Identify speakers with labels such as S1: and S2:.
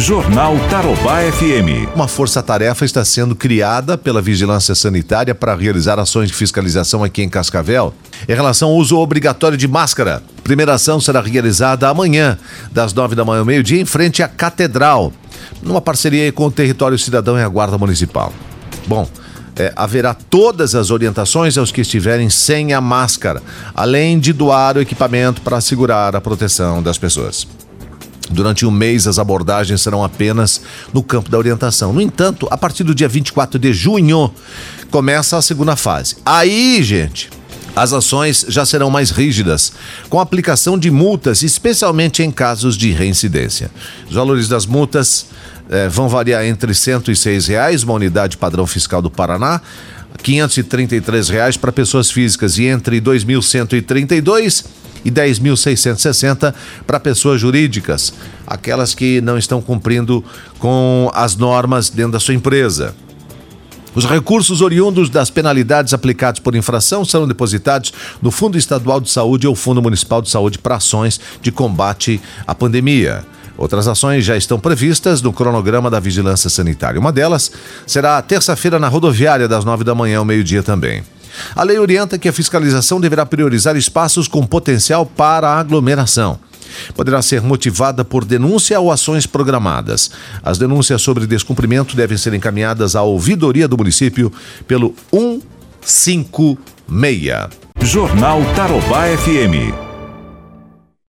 S1: Jornal Tarobá FM.
S2: Uma força-tarefa está sendo criada pela Vigilância Sanitária para realizar ações de fiscalização aqui em Cascavel em relação ao uso obrigatório de máscara. Primeira ação será realizada amanhã, das nove da manhã ao meio-dia, em frente à Catedral, numa parceria com o Território Cidadão e a Guarda Municipal. Bom, é, haverá todas as orientações aos que estiverem sem a máscara, além de doar o equipamento para assegurar a proteção das pessoas. Durante um mês, as abordagens serão apenas no campo da orientação. No entanto, a partir do dia 24 de junho, começa a segunda fase. Aí, gente, as ações já serão mais rígidas, com aplicação de multas, especialmente em casos de reincidência. Os valores das multas eh, vão variar entre 106 reais, uma unidade padrão fiscal do Paraná, 533 reais para pessoas físicas e entre R$ 2.132 e 10.660 para pessoas jurídicas, aquelas que não estão cumprindo com as normas dentro da sua empresa. Os recursos oriundos das penalidades aplicadas por infração serão depositados no Fundo Estadual de Saúde ou Fundo Municipal de Saúde para ações de combate à pandemia. Outras ações já estão previstas no cronograma da Vigilância Sanitária. Uma delas será terça-feira na rodoviária, das nove da manhã ao meio-dia também. A lei orienta que a fiscalização deverá priorizar espaços com potencial para aglomeração. Poderá ser motivada por denúncia ou ações programadas. As denúncias sobre descumprimento devem ser encaminhadas à ouvidoria do município pelo 156.
S1: Jornal Tarobá FM.